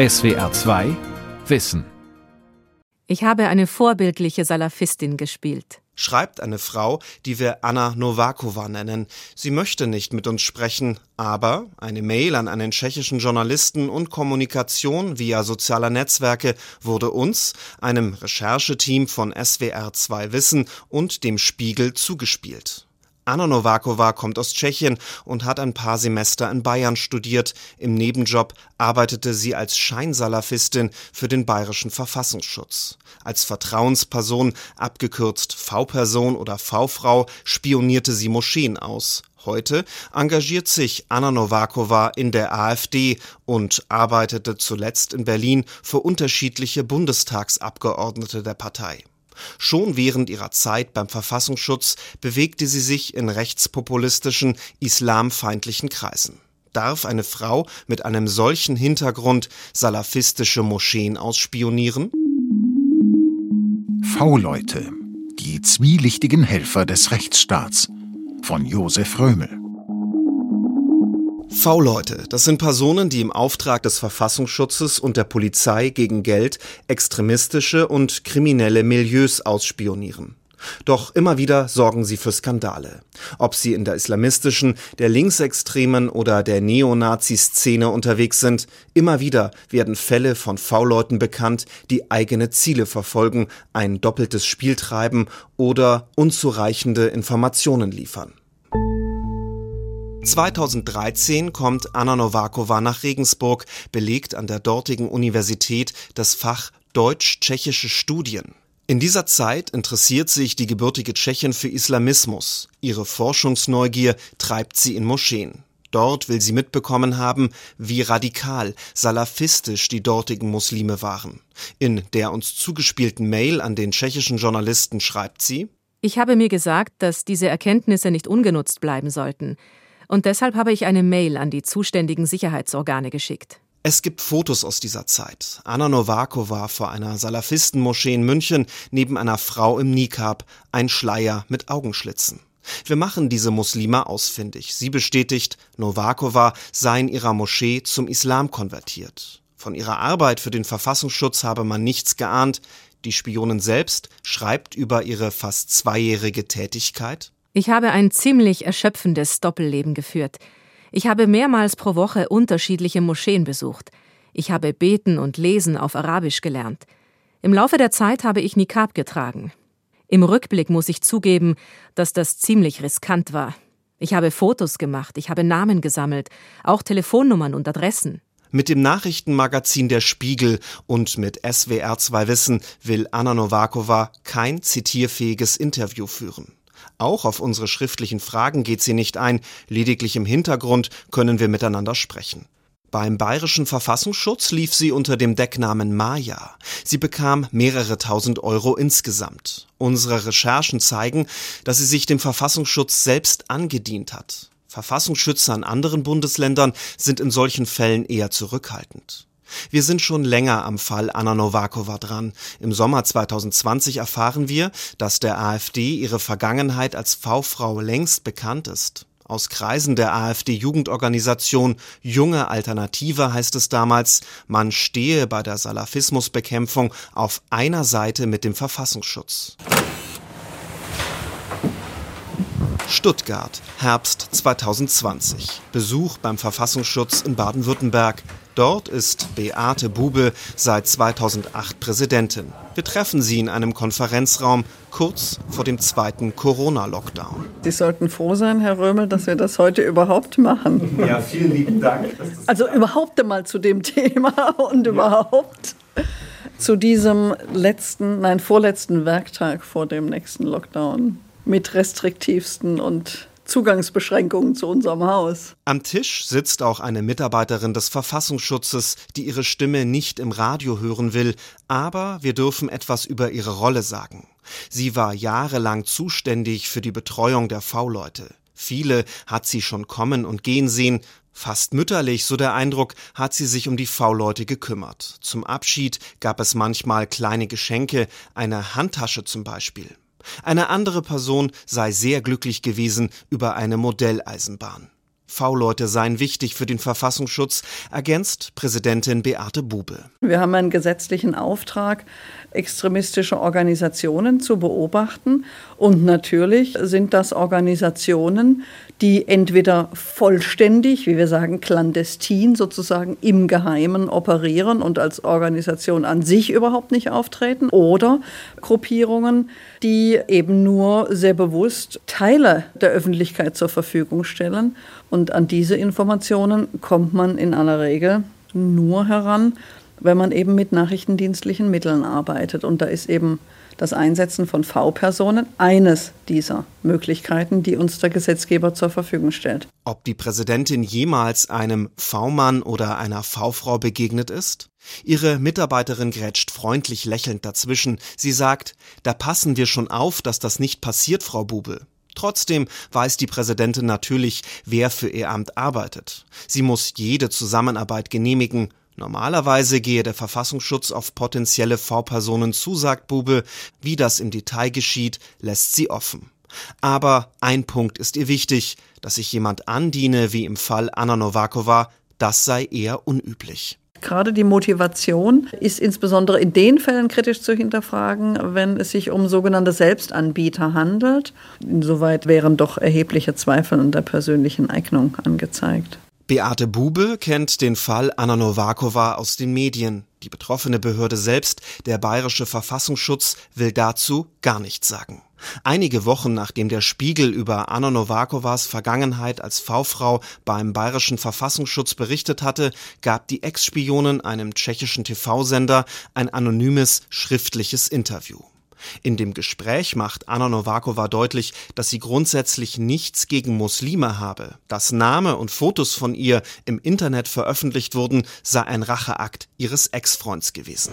SWR 2 Wissen. Ich habe eine vorbildliche Salafistin gespielt. Schreibt eine Frau, die wir Anna Novakova nennen. Sie möchte nicht mit uns sprechen, aber eine Mail an einen tschechischen Journalisten und Kommunikation via sozialer Netzwerke wurde uns, einem Rechercheteam von SWR 2 Wissen und dem Spiegel zugespielt. Anna Novakova kommt aus Tschechien und hat ein paar Semester in Bayern studiert. Im Nebenjob arbeitete sie als Scheinsalafistin für den bayerischen Verfassungsschutz. Als Vertrauensperson, abgekürzt V-Person oder V-Frau, spionierte sie Moscheen aus. Heute engagiert sich Anna Novakova in der AfD und arbeitete zuletzt in Berlin für unterschiedliche Bundestagsabgeordnete der Partei. Schon während ihrer Zeit beim Verfassungsschutz bewegte sie sich in rechtspopulistischen, islamfeindlichen Kreisen. Darf eine Frau mit einem solchen Hintergrund salafistische Moscheen ausspionieren? V-Leute, die zwielichtigen Helfer des Rechtsstaats von Josef Römel. V-Leute, das sind Personen, die im Auftrag des Verfassungsschutzes und der Polizei gegen Geld extremistische und kriminelle Milieus ausspionieren. Doch immer wieder sorgen sie für Skandale. Ob sie in der islamistischen, der linksextremen oder der Neonazi-Szene unterwegs sind, immer wieder werden Fälle von V-Leuten bekannt, die eigene Ziele verfolgen, ein doppeltes Spiel treiben oder unzureichende Informationen liefern. 2013 kommt Anna Novakova nach Regensburg, belegt an der dortigen Universität das Fach Deutsch-Tschechische Studien. In dieser Zeit interessiert sich die gebürtige Tschechin für Islamismus. Ihre Forschungsneugier treibt sie in Moscheen. Dort will sie mitbekommen haben, wie radikal, salafistisch die dortigen Muslime waren. In der uns zugespielten Mail an den tschechischen Journalisten schreibt sie Ich habe mir gesagt, dass diese Erkenntnisse nicht ungenutzt bleiben sollten. Und deshalb habe ich eine Mail an die zuständigen Sicherheitsorgane geschickt. Es gibt Fotos aus dieser Zeit. Anna Novakova vor einer Salafistenmoschee in München neben einer Frau im Nikab, ein Schleier mit Augenschlitzen. Wir machen diese Muslima ausfindig. Sie bestätigt, Novakova sei in ihrer Moschee zum Islam konvertiert. Von ihrer Arbeit für den Verfassungsschutz habe man nichts geahnt. Die Spionin selbst schreibt über ihre fast zweijährige Tätigkeit. Ich habe ein ziemlich erschöpfendes Doppelleben geführt. Ich habe mehrmals pro Woche unterschiedliche Moscheen besucht. Ich habe beten und lesen auf Arabisch gelernt. Im Laufe der Zeit habe ich Nikab getragen. Im Rückblick muss ich zugeben, dass das ziemlich riskant war. Ich habe Fotos gemacht, ich habe Namen gesammelt, auch Telefonnummern und Adressen. Mit dem Nachrichtenmagazin Der Spiegel und mit SWR 2 Wissen will Anna Novakova kein zitierfähiges Interview führen. Auch auf unsere schriftlichen Fragen geht sie nicht ein, lediglich im Hintergrund können wir miteinander sprechen. Beim bayerischen Verfassungsschutz lief sie unter dem Decknamen Maya. Sie bekam mehrere tausend Euro insgesamt. Unsere Recherchen zeigen, dass sie sich dem Verfassungsschutz selbst angedient hat. Verfassungsschützer in anderen Bundesländern sind in solchen Fällen eher zurückhaltend. Wir sind schon länger am Fall Anna Novakova dran. Im Sommer 2020 erfahren wir, dass der AfD ihre Vergangenheit als V-Frau längst bekannt ist. Aus Kreisen der AfD-Jugendorganisation Junge Alternative heißt es damals, man stehe bei der Salafismusbekämpfung auf einer Seite mit dem Verfassungsschutz. Stuttgart, Herbst 2020. Besuch beim Verfassungsschutz in Baden-Württemberg. Dort ist Beate Bube seit 2008 Präsidentin. Wir treffen sie in einem Konferenzraum kurz vor dem zweiten Corona-Lockdown. Sie sollten froh sein, Herr Römel, dass wir das heute überhaupt machen. Ja, vielen lieben Dank. Also überhaupt einmal zu dem Thema und ja. überhaupt zu diesem letzten, nein, vorletzten Werktag vor dem nächsten Lockdown mit restriktivsten und Zugangsbeschränkungen zu unserem Haus. Am Tisch sitzt auch eine Mitarbeiterin des Verfassungsschutzes, die ihre Stimme nicht im Radio hören will, aber wir dürfen etwas über ihre Rolle sagen. Sie war jahrelang zuständig für die Betreuung der V-Leute. Viele hat sie schon kommen und gehen sehen, Fast mütterlich, so der Eindruck, hat sie sich um die V-Leute gekümmert. Zum Abschied gab es manchmal kleine Geschenke, eine Handtasche zum Beispiel. Eine andere Person sei sehr glücklich gewesen über eine Modelleisenbahn. V-Leute seien wichtig für den Verfassungsschutz, ergänzt Präsidentin Beate Bube. Wir haben einen gesetzlichen Auftrag, extremistische Organisationen zu beobachten. Und natürlich sind das Organisationen, die entweder vollständig, wie wir sagen, clandestin sozusagen im Geheimen operieren und als Organisation an sich überhaupt nicht auftreten, oder Gruppierungen, die eben nur sehr bewusst Teile der Öffentlichkeit zur Verfügung stellen. Und an diese Informationen kommt man in aller Regel nur heran, wenn man eben mit nachrichtendienstlichen Mitteln arbeitet. Und da ist eben das Einsetzen von V-Personen eines dieser Möglichkeiten, die uns der Gesetzgeber zur Verfügung stellt. Ob die Präsidentin jemals einem V-Mann oder einer V-Frau begegnet ist? Ihre Mitarbeiterin grätscht freundlich lächelnd dazwischen. Sie sagt, da passen wir schon auf, dass das nicht passiert, Frau Bube. Trotzdem weiß die Präsidentin natürlich, wer für ihr Amt arbeitet. Sie muss jede Zusammenarbeit genehmigen, Normalerweise gehe der Verfassungsschutz auf potenzielle V-Personen zu, sagt Bube. Wie das im Detail geschieht, lässt sie offen. Aber ein Punkt ist ihr wichtig, dass sich jemand andiene, wie im Fall Anna Novakova, das sei eher unüblich. Gerade die Motivation ist insbesondere in den Fällen kritisch zu hinterfragen, wenn es sich um sogenannte Selbstanbieter handelt. Insoweit wären doch erhebliche Zweifel an der persönlichen Eignung angezeigt. Beate Bube kennt den Fall Anna Novakova aus den Medien. Die betroffene Behörde selbst, der Bayerische Verfassungsschutz, will dazu gar nichts sagen. Einige Wochen nachdem der Spiegel über Anna Novakovas Vergangenheit als V-Frau beim Bayerischen Verfassungsschutz berichtet hatte, gab die Ex-Spionin einem tschechischen TV-Sender ein anonymes schriftliches Interview. In dem Gespräch macht Anna Novakova deutlich, dass sie grundsätzlich nichts gegen Muslime habe. Dass Name und Fotos von ihr im Internet veröffentlicht wurden, sei ein Racheakt ihres Ex-Freunds gewesen.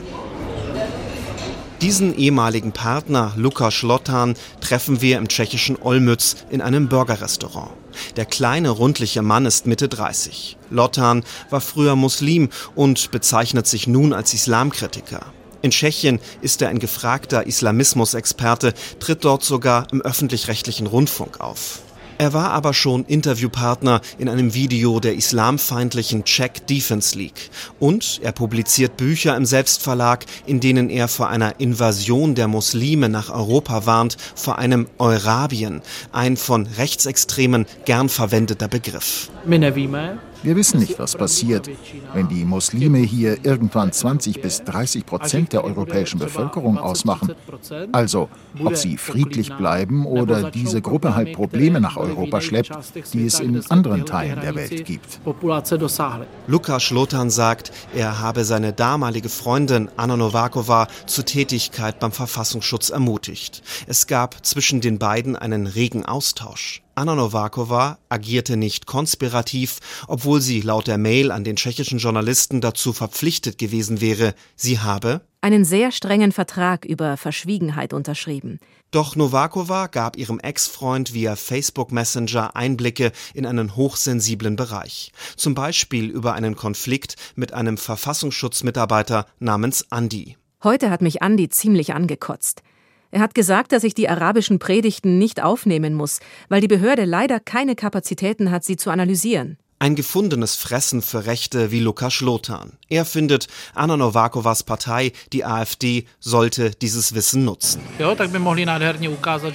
Diesen ehemaligen Partner, Lukas Schlottan, treffen wir im tschechischen Olmütz in einem Burgerrestaurant. Der kleine, rundliche Mann ist Mitte 30. Lottan war früher Muslim und bezeichnet sich nun als Islamkritiker. In Tschechien ist er ein gefragter Islamismusexperte, tritt dort sogar im öffentlich-rechtlichen Rundfunk auf. Er war aber schon Interviewpartner in einem Video der islamfeindlichen Czech Defense League. Und er publiziert Bücher im Selbstverlag, in denen er vor einer Invasion der Muslime nach Europa warnt, vor einem Eurabien, ein von Rechtsextremen gern verwendeter Begriff. Wir wissen nicht, was passiert, wenn die Muslime hier irgendwann 20 bis 30 Prozent der europäischen Bevölkerung ausmachen. Also, ob sie friedlich bleiben oder diese Gruppe halt Probleme nach Europa schleppt, die es in anderen Teilen der Welt gibt. Lukas Schlotan sagt, er habe seine damalige Freundin Anna Novakova zur Tätigkeit beim Verfassungsschutz ermutigt. Es gab zwischen den beiden einen regen Austausch. Anna Novakova agierte nicht konspirativ, obwohl sie laut der Mail an den tschechischen Journalisten dazu verpflichtet gewesen wäre. Sie habe einen sehr strengen Vertrag über Verschwiegenheit unterschrieben. Doch Novakova gab ihrem Ex-Freund via Facebook Messenger Einblicke in einen hochsensiblen Bereich. Zum Beispiel über einen Konflikt mit einem Verfassungsschutzmitarbeiter namens Andi. Heute hat mich Andi ziemlich angekotzt. Er hat gesagt, dass ich die arabischen Predigten nicht aufnehmen muss, weil die Behörde leider keine Kapazitäten hat, sie zu analysieren. Ein gefundenes Fressen für Rechte wie Lukas Schlotan. Er findet, Anna Novakovas Partei, die AfD, sollte dieses Wissen nutzen.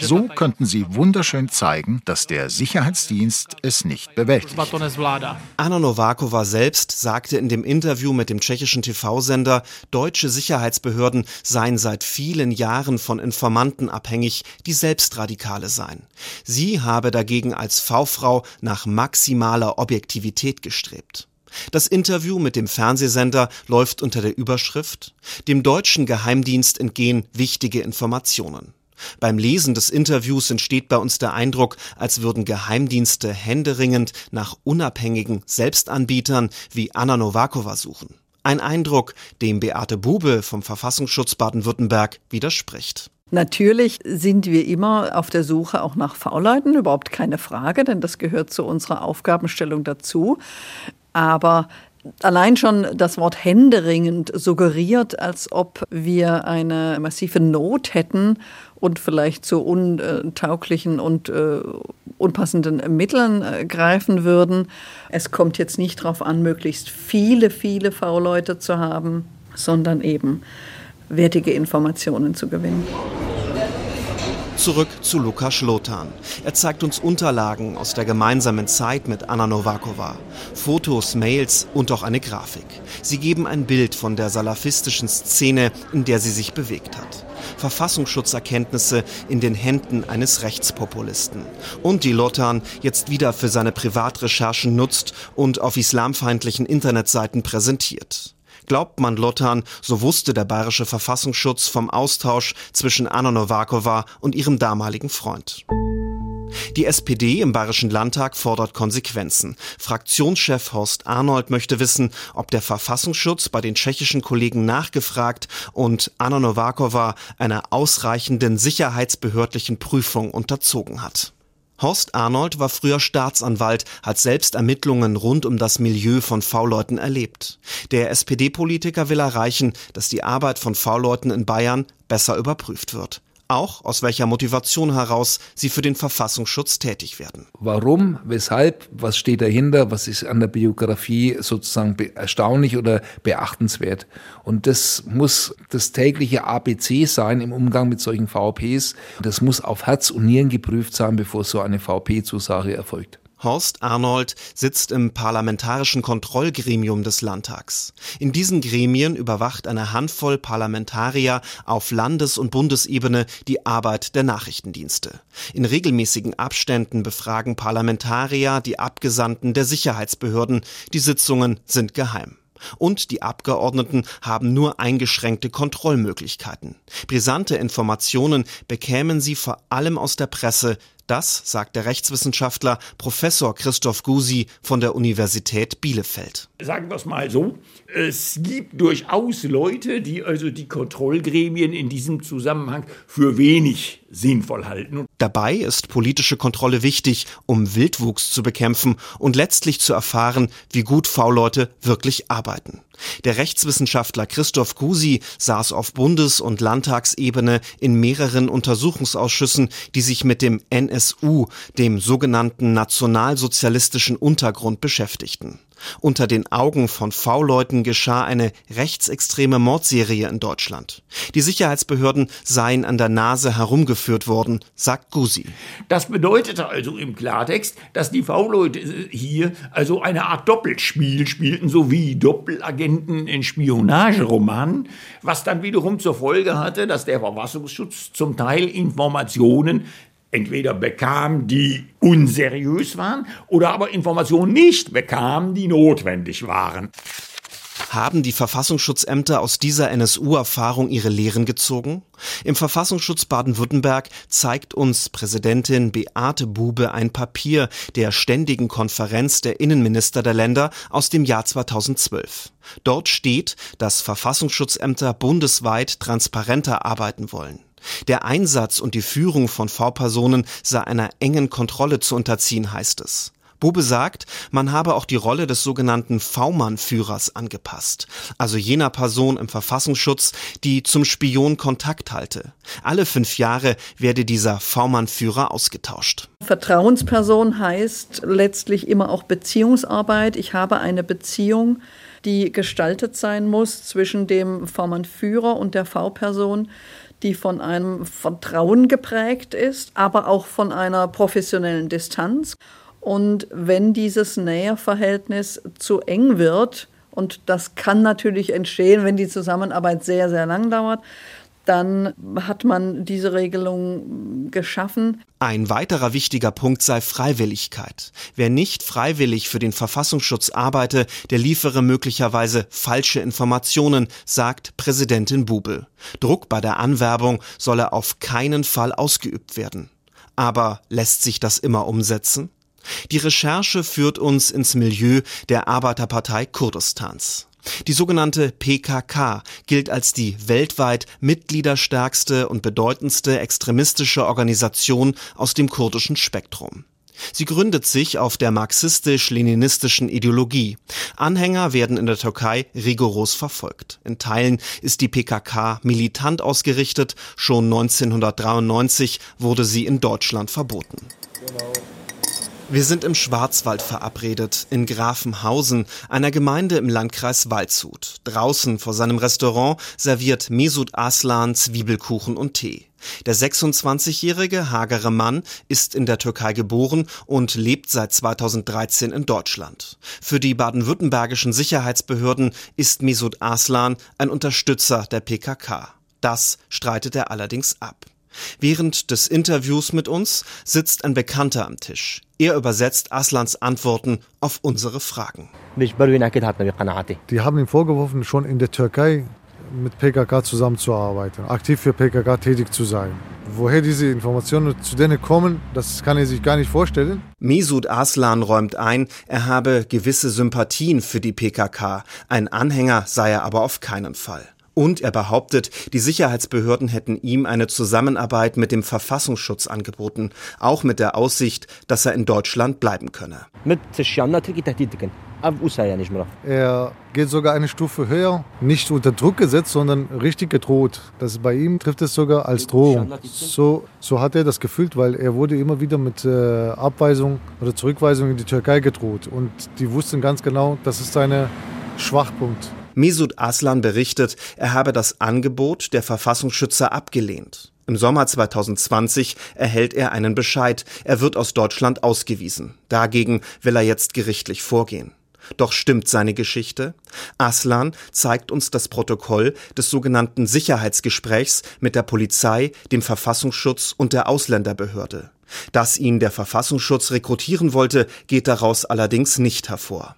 So könnten sie wunderschön zeigen, dass der Sicherheitsdienst es nicht bewältigt. Anna Novakova selbst sagte in dem Interview mit dem tschechischen TV-Sender, deutsche Sicherheitsbehörden seien seit vielen Jahren von Informanten abhängig, die selbst Radikale seien. Sie habe dagegen als V-Frau nach maximaler Objektivität Objektivität gestrebt. Das Interview mit dem Fernsehsender läuft unter der Überschrift Dem deutschen Geheimdienst entgehen wichtige Informationen. Beim Lesen des Interviews entsteht bei uns der Eindruck, als würden Geheimdienste händeringend nach unabhängigen Selbstanbietern wie Anna Novakova suchen. Ein Eindruck, dem Beate Bube vom Verfassungsschutz Baden-Württemberg widerspricht. Natürlich sind wir immer auf der Suche auch nach V-Leuten, überhaupt keine Frage, denn das gehört zu unserer Aufgabenstellung dazu. Aber allein schon das Wort händeringend suggeriert, als ob wir eine massive Not hätten und vielleicht zu untauglichen und äh, unpassenden Mitteln äh, greifen würden. Es kommt jetzt nicht darauf an, möglichst viele, viele V-Leute zu haben, sondern eben wertige Informationen zu gewinnen. Zurück zu Lukas Schlotan. Er zeigt uns Unterlagen aus der gemeinsamen Zeit mit Anna Novakova. Fotos, Mails und auch eine Grafik. Sie geben ein Bild von der salafistischen Szene, in der sie sich bewegt hat. Verfassungsschutzerkenntnisse in den Händen eines Rechtspopulisten. Und die Lotan jetzt wieder für seine Privatrecherchen nutzt und auf islamfeindlichen Internetseiten präsentiert. Glaubt man Lottern, so wusste der bayerische Verfassungsschutz vom Austausch zwischen Anna Novakova und ihrem damaligen Freund. Die SPD im Bayerischen Landtag fordert Konsequenzen. Fraktionschef Horst Arnold möchte wissen, ob der Verfassungsschutz bei den tschechischen Kollegen nachgefragt und Anna Novakova einer ausreichenden sicherheitsbehördlichen Prüfung unterzogen hat. Horst Arnold war früher Staatsanwalt, hat selbst Ermittlungen rund um das Milieu von V-Leuten erlebt. Der SPD-Politiker will erreichen, dass die Arbeit von V-Leuten in Bayern besser überprüft wird auch aus welcher Motivation heraus sie für den Verfassungsschutz tätig werden. Warum, weshalb, was steht dahinter, was ist an der Biografie sozusagen erstaunlich oder beachtenswert. Und das muss das tägliche ABC sein im Umgang mit solchen VPs. Das muss auf Herz und Nieren geprüft sein, bevor so eine VP-Zusage erfolgt. Horst Arnold sitzt im parlamentarischen Kontrollgremium des Landtags. In diesen Gremien überwacht eine Handvoll Parlamentarier auf Landes- und Bundesebene die Arbeit der Nachrichtendienste. In regelmäßigen Abständen befragen Parlamentarier die Abgesandten der Sicherheitsbehörden. Die Sitzungen sind geheim. Und die Abgeordneten haben nur eingeschränkte Kontrollmöglichkeiten. Brisante Informationen bekämen sie vor allem aus der Presse, das sagt der Rechtswissenschaftler Professor Christoph Gusi von der Universität Bielefeld. Sagen wir es mal so, es gibt durchaus Leute, die also die Kontrollgremien in diesem Zusammenhang für wenig sinnvoll halten. Dabei ist politische Kontrolle wichtig, um Wildwuchs zu bekämpfen und letztlich zu erfahren, wie gut V-Leute wirklich arbeiten. Der Rechtswissenschaftler Christoph Gusi saß auf Bundes- und Landtagsebene in mehreren Untersuchungsausschüssen, die sich mit dem NSU, dem sogenannten nationalsozialistischen Untergrund beschäftigten. Unter den Augen von V-Leuten geschah eine rechtsextreme Mordserie in Deutschland. Die Sicherheitsbehörden seien an der Nase herumgeführt worden, sagt Gusi. Das bedeutete also im Klartext, dass die V-Leute hier also eine Art Doppelspiel spielten, so wie Doppelagenten in Spionageromanen, was dann wiederum zur Folge hatte, dass der Verfassungsschutz zum Teil Informationen entweder bekam, die unseriös waren, oder aber Informationen nicht bekam, die notwendig waren. Haben die Verfassungsschutzämter aus dieser NSU-Erfahrung ihre Lehren gezogen? Im Verfassungsschutz Baden-Württemberg zeigt uns Präsidentin Beate Bube ein Papier der Ständigen Konferenz der Innenminister der Länder aus dem Jahr 2012. Dort steht, dass Verfassungsschutzämter bundesweit transparenter arbeiten wollen. Der Einsatz und die Führung von V-Personen sei einer engen Kontrolle zu unterziehen, heißt es. Bube sagt, man habe auch die Rolle des sogenannten V-Mann-Führers angepasst, also jener Person im Verfassungsschutz, die zum Spion Kontakt halte. Alle fünf Jahre werde dieser V-Mann-Führer ausgetauscht. Vertrauensperson heißt letztlich immer auch Beziehungsarbeit. Ich habe eine Beziehung, die gestaltet sein muss zwischen dem V-Mann-Führer und der V-Person die von einem Vertrauen geprägt ist, aber auch von einer professionellen Distanz. Und wenn dieses Näherverhältnis zu eng wird, und das kann natürlich entstehen, wenn die Zusammenarbeit sehr, sehr lang dauert, dann hat man diese Regelung geschaffen. Ein weiterer wichtiger Punkt sei Freiwilligkeit. Wer nicht freiwillig für den Verfassungsschutz arbeite, der liefere möglicherweise falsche Informationen, sagt Präsidentin Bubel. Druck bei der Anwerbung solle auf keinen Fall ausgeübt werden. Aber lässt sich das immer umsetzen? Die Recherche führt uns ins Milieu der Arbeiterpartei Kurdistans. Die sogenannte PKK gilt als die weltweit mitgliederstärkste und bedeutendste extremistische Organisation aus dem kurdischen Spektrum. Sie gründet sich auf der marxistisch-leninistischen Ideologie. Anhänger werden in der Türkei rigoros verfolgt. In Teilen ist die PKK militant ausgerichtet. Schon 1993 wurde sie in Deutschland verboten. Wir sind im Schwarzwald verabredet, in Grafenhausen, einer Gemeinde im Landkreis Waldshut. Draußen vor seinem Restaurant serviert Mesut Aslan Zwiebelkuchen und Tee. Der 26-jährige hagere Mann ist in der Türkei geboren und lebt seit 2013 in Deutschland. Für die baden-württembergischen Sicherheitsbehörden ist Mesut Aslan ein Unterstützer der PKK. Das streitet er allerdings ab. Während des Interviews mit uns sitzt ein Bekannter am Tisch. Er übersetzt Aslans Antworten auf unsere Fragen. Die haben ihm vorgeworfen, schon in der Türkei mit PKK zusammenzuarbeiten, aktiv für PKK tätig zu sein. Woher diese Informationen zu denen kommen, das kann er sich gar nicht vorstellen. Mesut Aslan räumt ein, er habe gewisse Sympathien für die PKK, ein Anhänger sei er aber auf keinen Fall. Und er behauptet, die Sicherheitsbehörden hätten ihm eine Zusammenarbeit mit dem Verfassungsschutz angeboten, auch mit der Aussicht, dass er in Deutschland bleiben könne. Er geht sogar eine Stufe höher, nicht unter Druck gesetzt, sondern richtig gedroht. Das bei ihm trifft es sogar als Drohung. So, so hat er das gefühlt, weil er wurde immer wieder mit äh, Abweisung oder Zurückweisung in die Türkei gedroht. Und die wussten ganz genau, das ist sein Schwachpunkt. Mesut Aslan berichtet, er habe das Angebot der Verfassungsschützer abgelehnt. Im Sommer 2020 erhält er einen Bescheid, er wird aus Deutschland ausgewiesen. Dagegen will er jetzt gerichtlich vorgehen. Doch stimmt seine Geschichte? Aslan zeigt uns das Protokoll des sogenannten Sicherheitsgesprächs mit der Polizei, dem Verfassungsschutz und der Ausländerbehörde. Dass ihn der Verfassungsschutz rekrutieren wollte, geht daraus allerdings nicht hervor.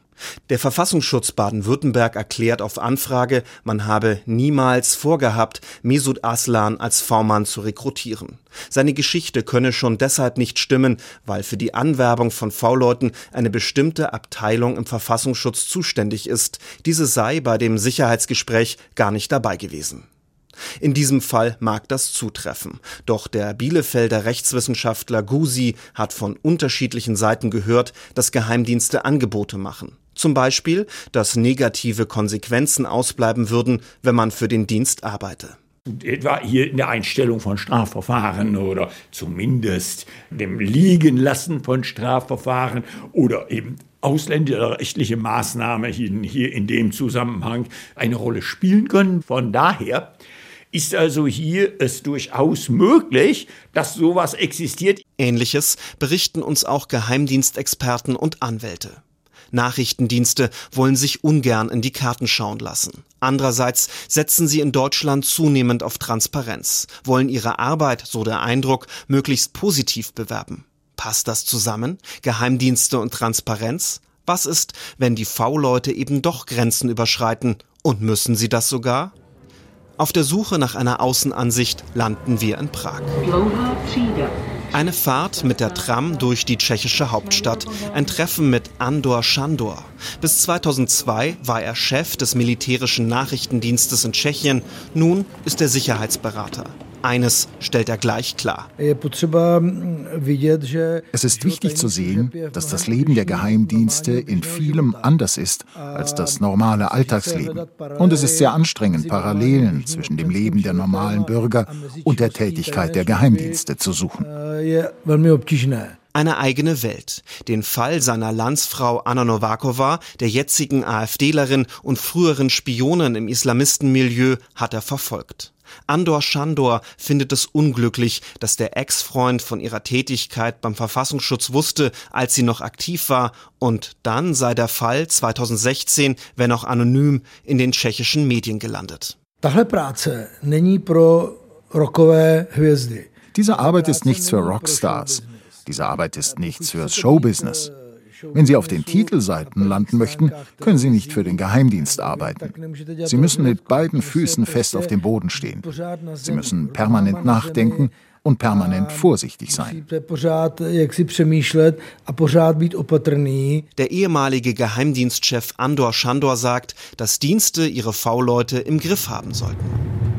Der Verfassungsschutz Baden-Württemberg erklärt auf Anfrage, man habe niemals vorgehabt, Mesut Aslan als V-Mann zu rekrutieren. Seine Geschichte könne schon deshalb nicht stimmen, weil für die Anwerbung von V-Leuten eine bestimmte Abteilung im Verfassungsschutz zuständig ist. Diese sei bei dem Sicherheitsgespräch gar nicht dabei gewesen. In diesem Fall mag das zutreffen. Doch der Bielefelder Rechtswissenschaftler Gusi hat von unterschiedlichen Seiten gehört, dass Geheimdienste Angebote machen. Zum Beispiel, dass negative Konsequenzen ausbleiben würden, wenn man für den Dienst arbeite etwa hier in der Einstellung von Strafverfahren oder zumindest dem Liegenlassen von Strafverfahren oder eben ausländerrechtliche Maßnahmen hier in dem Zusammenhang eine Rolle spielen können. Von daher ist also hier es durchaus möglich, dass sowas existiert. Ähnliches berichten uns auch Geheimdienstexperten und Anwälte. Nachrichtendienste wollen sich ungern in die Karten schauen lassen. Andererseits setzen sie in Deutschland zunehmend auf Transparenz, wollen ihre Arbeit, so der Eindruck, möglichst positiv bewerben. Passt das zusammen? Geheimdienste und Transparenz? Was ist, wenn die V-Leute eben doch Grenzen überschreiten? Und müssen sie das sogar? Auf der Suche nach einer Außenansicht landen wir in Prag. Eine Fahrt mit der Tram durch die tschechische Hauptstadt, ein Treffen mit Andor Schandor. Bis 2002 war er Chef des militärischen Nachrichtendienstes in Tschechien, nun ist er Sicherheitsberater. Eines stellt er gleich klar. Es ist wichtig zu sehen, dass das Leben der Geheimdienste in vielem anders ist als das normale Alltagsleben. Und es ist sehr anstrengend, Parallelen zwischen dem Leben der normalen Bürger und der Tätigkeit der Geheimdienste zu suchen. Eine eigene Welt. Den Fall seiner Landsfrau Anna Novakova, der jetzigen AfDlerin und früheren Spionin im Islamistenmilieu, hat er verfolgt. Andor Schandor findet es unglücklich, dass der Ex-Freund von ihrer Tätigkeit beim Verfassungsschutz wusste, als sie noch aktiv war, und dann sei der Fall 2016, wenn auch anonym, in den tschechischen Medien gelandet. Diese Arbeit ist nichts für Rockstars. Diese Arbeit ist nichts fürs Showbusiness. Wenn Sie auf den Titelseiten landen möchten, können Sie nicht für den Geheimdienst arbeiten. Sie müssen mit beiden Füßen fest auf dem Boden stehen. Sie müssen permanent nachdenken und permanent vorsichtig sein. Der ehemalige Geheimdienstchef Andor Schandor sagt, dass Dienste ihre V-Leute im Griff haben sollten.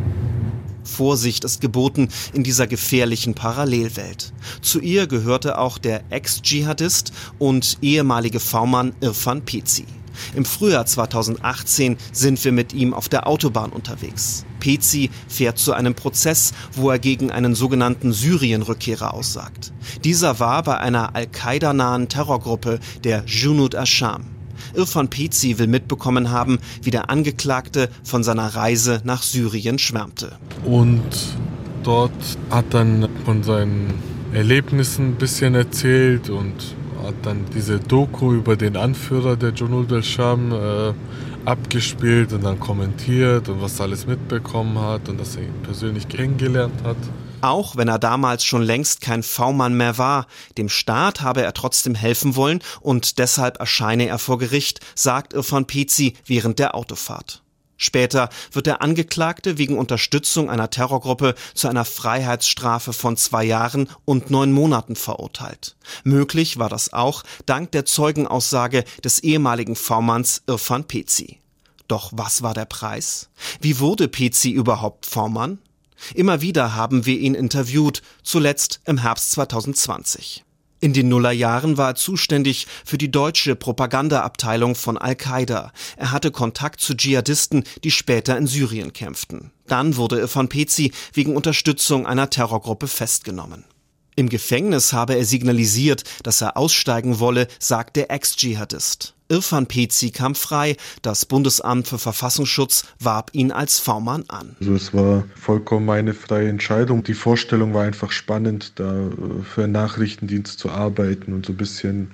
Vorsicht ist geboten in dieser gefährlichen Parallelwelt. Zu ihr gehörte auch der Ex-Dschihadist und ehemalige V-Mann Irfan Pezi. Im Frühjahr 2018 sind wir mit ihm auf der Autobahn unterwegs. Pezi fährt zu einem Prozess, wo er gegen einen sogenannten Syrien-Rückkehrer aussagt. Dieser war bei einer Al-Qaida-nahen Terrorgruppe der Junud Asham. Irfan Pezi will mitbekommen haben, wie der Angeklagte von seiner Reise nach Syrien schwärmte. Und dort hat dann von seinen Erlebnissen ein bisschen erzählt und hat dann diese Doku über den Anführer der Junud al-Sham äh, abgespielt und dann kommentiert und was er alles mitbekommen hat und dass er ihn persönlich kennengelernt hat. Auch wenn er damals schon längst kein V-Mann mehr war, dem Staat habe er trotzdem helfen wollen und deshalb erscheine er vor Gericht, sagt Irfan Pezi während der Autofahrt. Später wird der Angeklagte wegen Unterstützung einer Terrorgruppe zu einer Freiheitsstrafe von zwei Jahren und neun Monaten verurteilt. Möglich war das auch dank der Zeugenaussage des ehemaligen V-Manns Irfan Pezi. Doch was war der Preis? Wie wurde Pezi überhaupt V-Mann? Immer wieder haben wir ihn interviewt, zuletzt im Herbst 2020. In den Nullerjahren war er zuständig für die deutsche Propagandaabteilung von Al-Qaida. Er hatte Kontakt zu Dschihadisten, die später in Syrien kämpften. Dann wurde er von Pezi wegen Unterstützung einer Terrorgruppe festgenommen. Im Gefängnis habe er signalisiert, dass er aussteigen wolle, sagt der Ex-Dschihadist. Irfan Pezi kam frei. Das Bundesamt für Verfassungsschutz warb ihn als V-Mann an. Also es war vollkommen meine freie Entscheidung. Die Vorstellung war einfach spannend, da für einen Nachrichtendienst zu arbeiten und so ein bisschen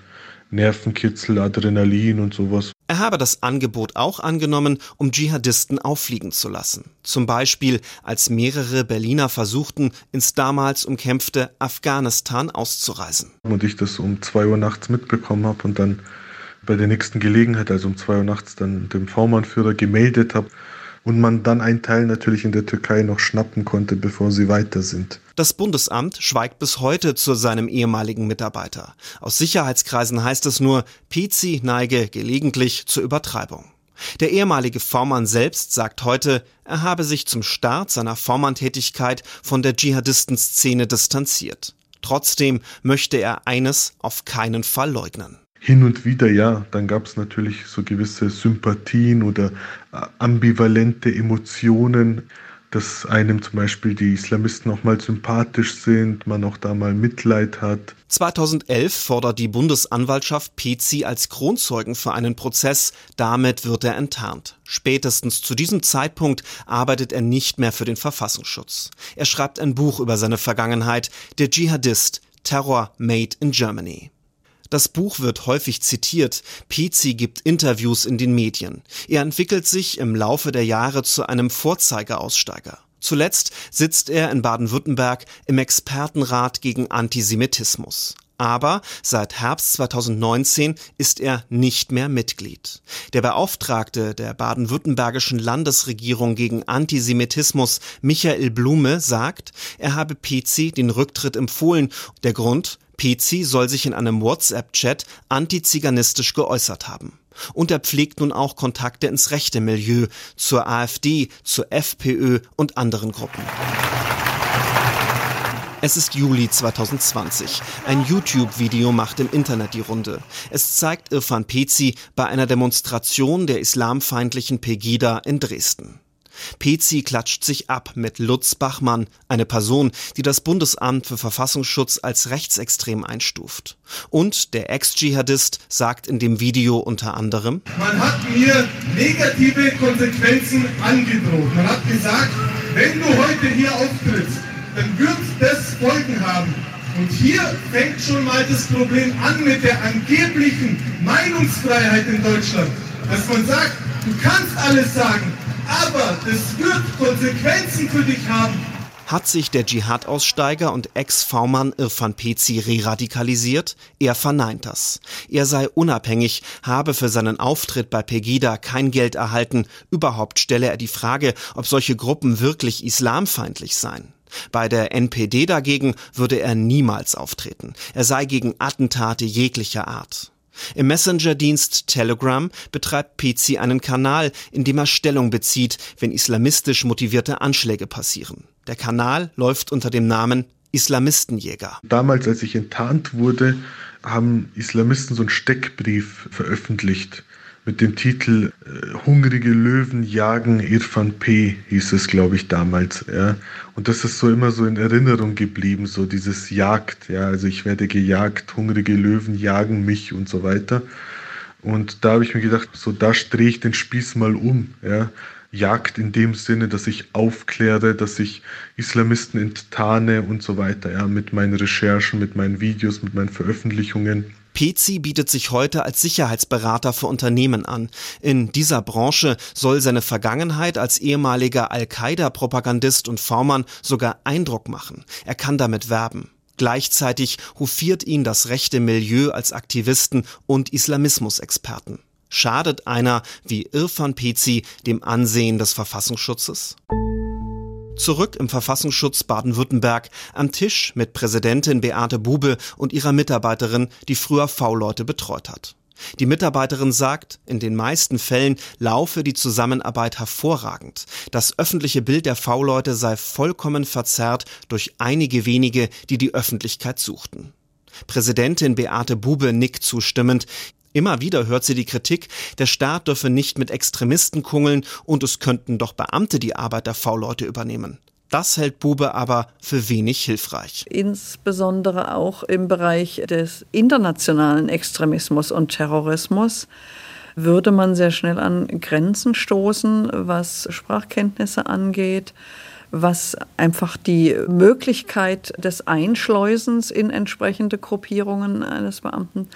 Nervenkitzel, Adrenalin und sowas. Er habe das Angebot auch angenommen, um Dschihadisten auffliegen zu lassen. Zum Beispiel, als mehrere Berliner versuchten, ins damals umkämpfte Afghanistan auszureisen. Und ich das um zwei Uhr nachts mitbekommen habe und dann bei der nächsten Gelegenheit, also um zwei Uhr nachts, dann dem V-Mann-Führer gemeldet habe, und man dann einen Teil natürlich in der Türkei noch schnappen konnte, bevor sie weiter sind. Das Bundesamt schweigt bis heute zu seinem ehemaligen Mitarbeiter. Aus Sicherheitskreisen heißt es nur, Pizzi neige gelegentlich zur Übertreibung. Der ehemalige V-Mann selbst sagt heute, er habe sich zum Start seiner V-Mann-Tätigkeit von der Dschihadistenszene distanziert. Trotzdem möchte er eines auf keinen Fall leugnen. Hin und wieder ja, dann gab es natürlich so gewisse Sympathien oder äh, ambivalente Emotionen, dass einem zum Beispiel die Islamisten auch mal sympathisch sind, man auch da mal Mitleid hat. 2011 fordert die Bundesanwaltschaft Pezi als Kronzeugen für einen Prozess, damit wird er enttarnt. Spätestens zu diesem Zeitpunkt arbeitet er nicht mehr für den Verfassungsschutz. Er schreibt ein Buch über seine Vergangenheit, der Dschihadist, Terror Made in Germany. Das Buch wird häufig zitiert. Pezi gibt Interviews in den Medien. Er entwickelt sich im Laufe der Jahre zu einem Vorzeigeaussteiger. Zuletzt sitzt er in Baden-Württemberg im Expertenrat gegen Antisemitismus. Aber seit Herbst 2019 ist er nicht mehr Mitglied. Der Beauftragte der baden-württembergischen Landesregierung gegen Antisemitismus, Michael Blume, sagt, er habe Pezi den Rücktritt empfohlen. Der Grund, Pezi soll sich in einem WhatsApp-Chat antiziganistisch geäußert haben. Und er pflegt nun auch Kontakte ins rechte Milieu, zur AfD, zur FPÖ und anderen Gruppen. Es ist Juli 2020. Ein YouTube-Video macht im Internet die Runde. Es zeigt Irfan Pezi bei einer Demonstration der islamfeindlichen Pegida in Dresden. Pezi klatscht sich ab mit Lutz Bachmann, eine Person, die das Bundesamt für Verfassungsschutz als rechtsextrem einstuft. Und der Ex-Dschihadist sagt in dem Video unter anderem, Man hat mir negative Konsequenzen angedroht. Man hat gesagt, wenn du heute hier auftrittst, dann wird das Folgen haben. Und hier fängt schon mal das Problem an mit der angeblichen Meinungsfreiheit in Deutschland. Dass man sagt, du kannst alles sagen, aber das wird Konsequenzen für dich haben. Hat sich der Dschihad-Aussteiger und Ex-V-Mann Irfan Pezi re-radikalisiert? Er verneint das. Er sei unabhängig, habe für seinen Auftritt bei Pegida kein Geld erhalten. Überhaupt stelle er die Frage, ob solche Gruppen wirklich islamfeindlich seien. Bei der NPD dagegen würde er niemals auftreten. Er sei gegen Attentate jeglicher Art. Im Messenger-Dienst Telegram betreibt Pezi einen Kanal, in dem er Stellung bezieht, wenn islamistisch motivierte Anschläge passieren. Der Kanal läuft unter dem Namen Islamistenjäger. Damals, als ich enttarnt wurde, haben Islamisten so einen Steckbrief veröffentlicht mit dem Titel äh, Hungrige Löwen jagen Irfan P. hieß es, glaube ich, damals. Ja. Und das ist so immer so in Erinnerung geblieben, so dieses Jagd. Ja. Also ich werde gejagt, hungrige Löwen jagen mich und so weiter. Und da habe ich mir gedacht, so da drehe ich den Spieß mal um. Ja. Jagd in dem Sinne, dass ich aufkläre, dass ich Islamisten enttarne und so weiter, ja, mit meinen Recherchen, mit meinen Videos, mit meinen Veröffentlichungen. Pezi bietet sich heute als Sicherheitsberater für Unternehmen an. In dieser Branche soll seine Vergangenheit als ehemaliger Al-Qaida-Propagandist und V-Mann sogar Eindruck machen. Er kann damit werben. Gleichzeitig hofiert ihn das rechte Milieu als Aktivisten und Islamismusexperten. Schadet einer wie Irfan Pezi dem Ansehen des Verfassungsschutzes? Zurück im Verfassungsschutz Baden-Württemberg am Tisch mit Präsidentin Beate Bube und ihrer Mitarbeiterin, die früher V-Leute betreut hat. Die Mitarbeiterin sagt, in den meisten Fällen laufe die Zusammenarbeit hervorragend. Das öffentliche Bild der V-Leute sei vollkommen verzerrt durch einige wenige, die die Öffentlichkeit suchten. Präsidentin Beate Bube nickt zustimmend. Immer wieder hört sie die Kritik, der Staat dürfe nicht mit Extremisten kungeln und es könnten doch Beamte die Arbeit der V-Leute übernehmen. Das hält Bube aber für wenig hilfreich. Insbesondere auch im Bereich des internationalen Extremismus und Terrorismus würde man sehr schnell an Grenzen stoßen, was Sprachkenntnisse angeht, was einfach die Möglichkeit des Einschleusens in entsprechende Gruppierungen eines Beamten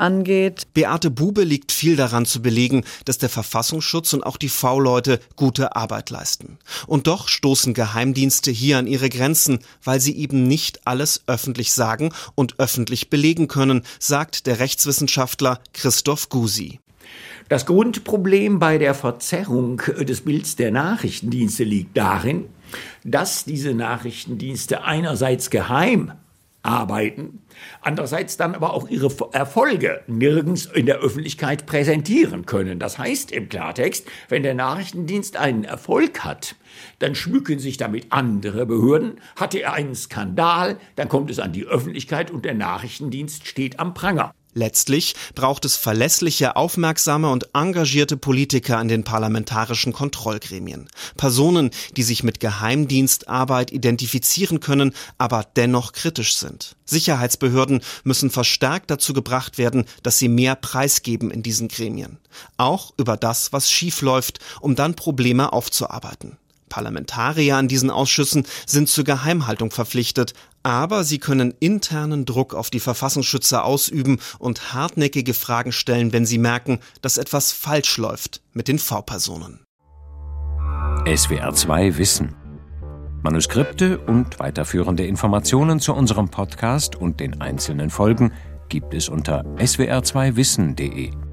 angeht. Beate Bube liegt viel daran zu belegen, dass der Verfassungsschutz und auch die V-Leute gute Arbeit leisten. Und doch stoßen Geheimdienste hier an ihre Grenzen, weil sie eben nicht alles öffentlich sagen und öffentlich belegen können, sagt der Rechtswissenschaftler Christoph Gusi. Das Grundproblem bei der Verzerrung des Bilds der Nachrichtendienste liegt darin, dass diese Nachrichtendienste einerseits geheim arbeiten, andererseits dann aber auch ihre Erfolge nirgends in der Öffentlichkeit präsentieren können. Das heißt im Klartext, wenn der Nachrichtendienst einen Erfolg hat, dann schmücken sich damit andere Behörden. Hatte er einen Skandal, dann kommt es an die Öffentlichkeit und der Nachrichtendienst steht am Pranger. Letztlich braucht es verlässliche, aufmerksame und engagierte Politiker in den parlamentarischen Kontrollgremien. Personen, die sich mit Geheimdienstarbeit identifizieren können, aber dennoch kritisch sind. Sicherheitsbehörden müssen verstärkt dazu gebracht werden, dass sie mehr preisgeben in diesen Gremien. Auch über das, was schiefläuft, um dann Probleme aufzuarbeiten. Parlamentarier an diesen Ausschüssen sind zur Geheimhaltung verpflichtet, aber sie können internen Druck auf die Verfassungsschützer ausüben und hartnäckige Fragen stellen, wenn sie merken, dass etwas falsch läuft mit den V-Personen. SWR 2 Wissen. Manuskripte und weiterführende Informationen zu unserem Podcast und den einzelnen Folgen gibt es unter swr2wissen.de.